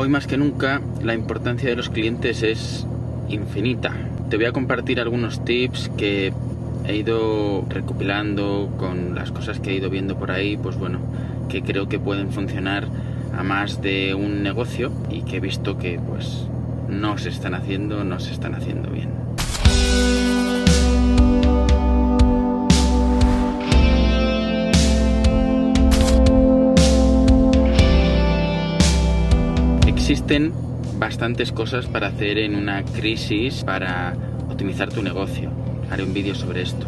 Hoy más que nunca la importancia de los clientes es infinita. Te voy a compartir algunos tips que he ido recopilando con las cosas que he ido viendo por ahí, pues bueno, que creo que pueden funcionar a más de un negocio y que he visto que pues no se están haciendo, no se están haciendo bien. Existen bastantes cosas para hacer en una crisis para optimizar tu negocio. Haré un vídeo sobre esto.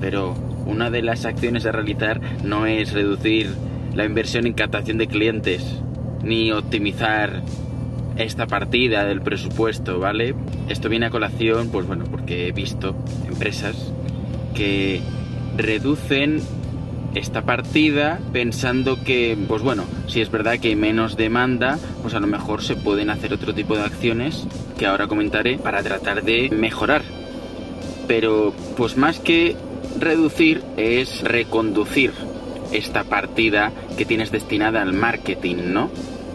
Pero una de las acciones a realizar no es reducir la inversión en captación de clientes ni optimizar esta partida del presupuesto, ¿vale? Esto viene a colación, pues bueno, porque he visto empresas que reducen esta partida pensando que, pues bueno, si es verdad que hay menos demanda, pues a lo mejor se pueden hacer otro tipo de acciones que ahora comentaré para tratar de mejorar. Pero, pues más que reducir es reconducir esta partida que tienes destinada al marketing, ¿no?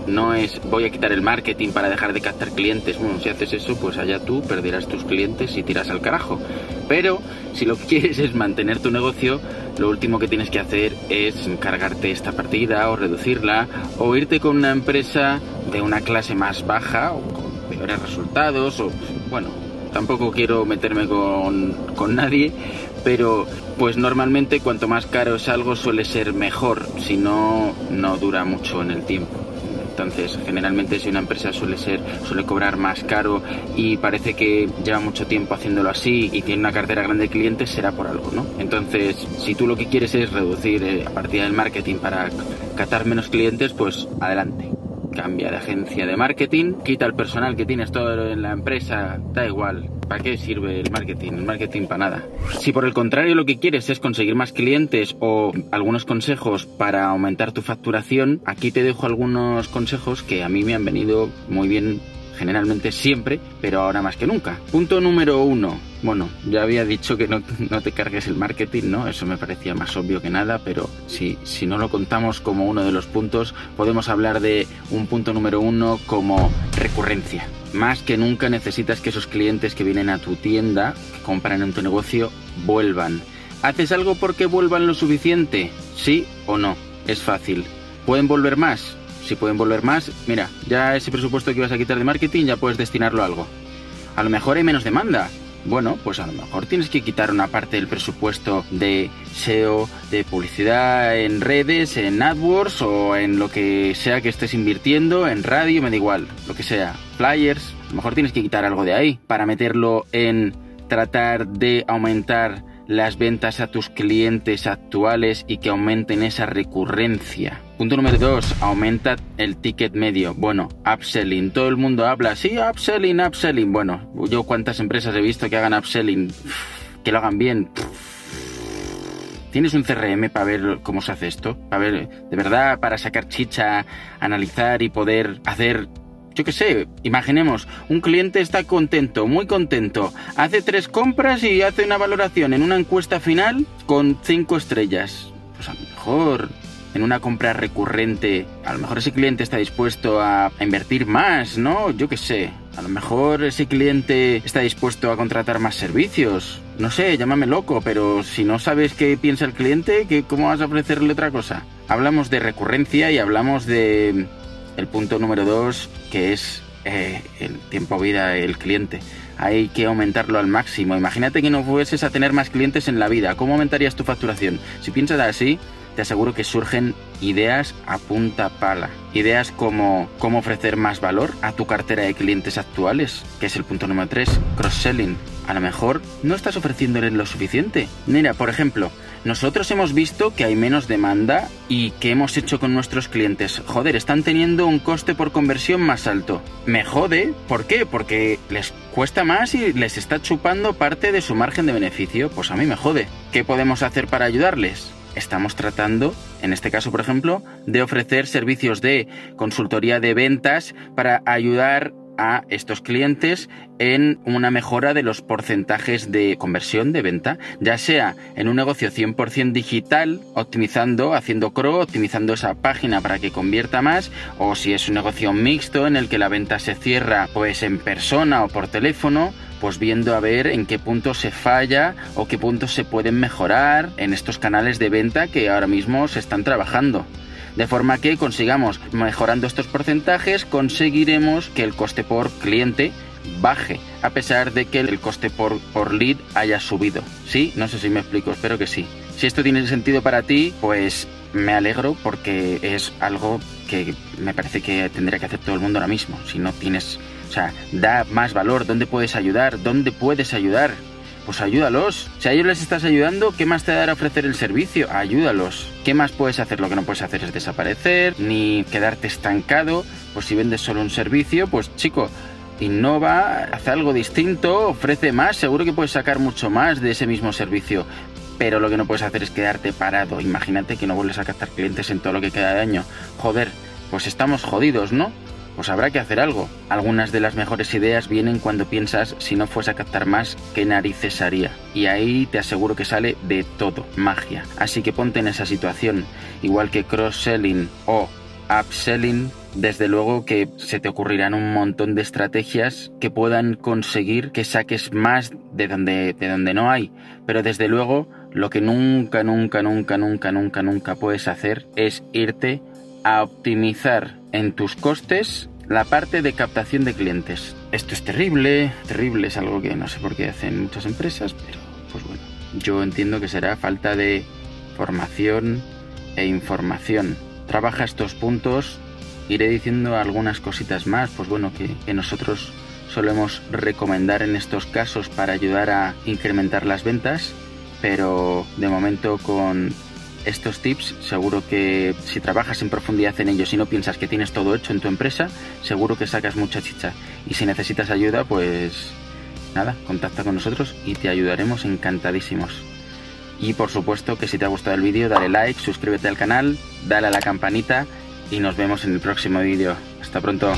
No es voy a quitar el marketing para dejar de captar clientes. Bueno, si haces eso, pues allá tú perderás tus clientes y tiras al carajo. Pero si lo que quieres es mantener tu negocio, lo último que tienes que hacer es cargarte esta partida o reducirla o irte con una empresa de una clase más baja o con peores resultados o bueno, tampoco quiero meterme con, con nadie, pero pues normalmente cuanto más caro es algo suele ser mejor, si no, no dura mucho en el tiempo. Entonces, generalmente si una empresa suele ser, suele cobrar más caro y parece que lleva mucho tiempo haciéndolo así y tiene una cartera grande de clientes, será por algo, ¿no? Entonces, si tú lo que quieres es reducir eh, la partida del marketing para catar menos clientes, pues adelante cambia de agencia de marketing, quita el personal que tienes todo en la empresa, da igual. ¿Para qué sirve el marketing? El marketing para nada. Si por el contrario lo que quieres es conseguir más clientes o algunos consejos para aumentar tu facturación, aquí te dejo algunos consejos que a mí me han venido muy bien generalmente siempre, pero ahora más que nunca. Punto número uno. Bueno, ya había dicho que no, te cargues el marketing, ¿no? Eso me parecía más obvio que nada, pero si, si no lo contamos como uno de los puntos, podemos hablar de un punto número uno como recurrencia. Más que nunca necesitas que esos clientes que vienen a tu tienda, que compran en tu negocio, vuelvan. ¿Haces algo porque vuelvan lo suficiente? ¿Sí o no? Es fácil. ¿Pueden volver más? Si pueden volver más, mira, ya ese presupuesto que ibas a quitar de marketing ya puedes destinarlo a algo. A lo mejor hay menos demanda. Bueno, pues a lo mejor tienes que quitar una parte del presupuesto de SEO, de publicidad en redes, en AdWords o en lo que sea que estés invirtiendo, en radio, me da igual, lo que sea, flyers. A lo mejor tienes que quitar algo de ahí para meterlo en tratar de aumentar las ventas a tus clientes actuales y que aumenten esa recurrencia. Punto número 2. Aumenta el ticket medio. Bueno, upselling. Todo el mundo habla, sí, upselling, upselling. Bueno, yo cuántas empresas he visto que hagan upselling, que lo hagan bien. ¿Tienes un CRM para ver cómo se hace esto? Para ver, de verdad, para sacar chicha, analizar y poder hacer yo qué sé, imaginemos, un cliente está contento, muy contento, hace tres compras y hace una valoración en una encuesta final con cinco estrellas. Pues a lo mejor en una compra recurrente, a lo mejor ese cliente está dispuesto a, invertir más, ¿no? Yo qué sé. A lo mejor ese cliente está dispuesto a contratar más servicios. No sé, llámame loco, pero si no sabes qué piensa el cliente, ¿cómo vas a ofrecerle otra cosa? Hablamos de recurrencia y hablamos de el punto número dos, que es eh, el tiempo vida del cliente. Hay que aumentarlo al máximo. Imagínate que no fueses a tener más clientes en la vida. ¿Cómo aumentarías tu facturación? Si piensas así, te aseguro que surgen ideas a punta pala. Ideas como cómo ofrecer más valor a tu cartera de clientes actuales, que es el punto número 3, cross-selling. A lo mejor no estás ofreciéndoles lo suficiente. Mira, por ejemplo, nosotros hemos visto que hay menos demanda y ¿qué hemos hecho con nuestros clientes? Joder, están teniendo un coste por conversión más alto. Me jode, ¿por qué? Porque les cuesta más y les está chupando parte de su margen de beneficio. Pues a mí me jode. ¿Qué podemos hacer para ayudarles? Estamos tratando, en este caso por ejemplo, de ofrecer servicios de consultoría de ventas para ayudar a estos clientes en una mejora de los porcentajes de conversión de venta, ya sea en un negocio 100% digital, optimizando, haciendo CRO, optimizando esa página para que convierta más, o si es un negocio mixto en el que la venta se cierra pues en persona o por teléfono, pues viendo a ver en qué punto se falla o qué puntos se pueden mejorar en estos canales de venta que ahora mismo se están trabajando. De forma que consigamos, mejorando estos porcentajes, conseguiremos que el coste por cliente baje, a pesar de que el coste por, por lead haya subido. ¿Sí? No sé si me explico, espero que sí. Si esto tiene sentido para ti, pues me alegro porque es algo que me parece que tendría que hacer todo el mundo ahora mismo. Si no tienes, o sea, da más valor, ¿dónde puedes ayudar? ¿Dónde puedes ayudar? Pues ayúdalos. Si a ellos les estás ayudando, ¿qué más te dará ofrecer el servicio? Ayúdalos. ¿Qué más puedes hacer? Lo que no puedes hacer es desaparecer, ni quedarte estancado. Pues si vendes solo un servicio, pues chico, innova, hace algo distinto, ofrece más, seguro que puedes sacar mucho más de ese mismo servicio. Pero lo que no puedes hacer es quedarte parado. Imagínate que no vuelves a captar clientes en todo lo que queda de año. Joder, pues estamos jodidos, ¿no? Pues habrá que hacer algo. Algunas de las mejores ideas vienen cuando piensas si no fuese a captar más, ¿qué narices haría? Y ahí te aseguro que sale de todo, magia. Así que ponte en esa situación, igual que cross-selling o upselling, desde luego que se te ocurrirán un montón de estrategias que puedan conseguir que saques más de donde, de donde no hay. Pero desde luego, lo que nunca, nunca, nunca, nunca, nunca, nunca puedes hacer es irte a optimizar en tus costes la parte de captación de clientes. Esto es terrible, terrible, es algo que no sé por qué hacen muchas empresas, pero pues bueno, yo entiendo que será falta de formación e información. Trabaja estos puntos, iré diciendo algunas cositas más, pues bueno, que, nosotros solemos recomendar en estos casos para ayudar a incrementar las ventas, pero de momento con estos tips seguro que si trabajas en profundidad en ellos y no piensas que tienes todo hecho en tu empresa, seguro que sacas mucha chicha. Y si necesitas ayuda, pues nada, contacta con nosotros y te ayudaremos encantadísimos. Y por supuesto que si te ha gustado el vídeo, dale like, suscríbete al canal, dale a la campanita y nos vemos en el próximo vídeo. Hasta pronto.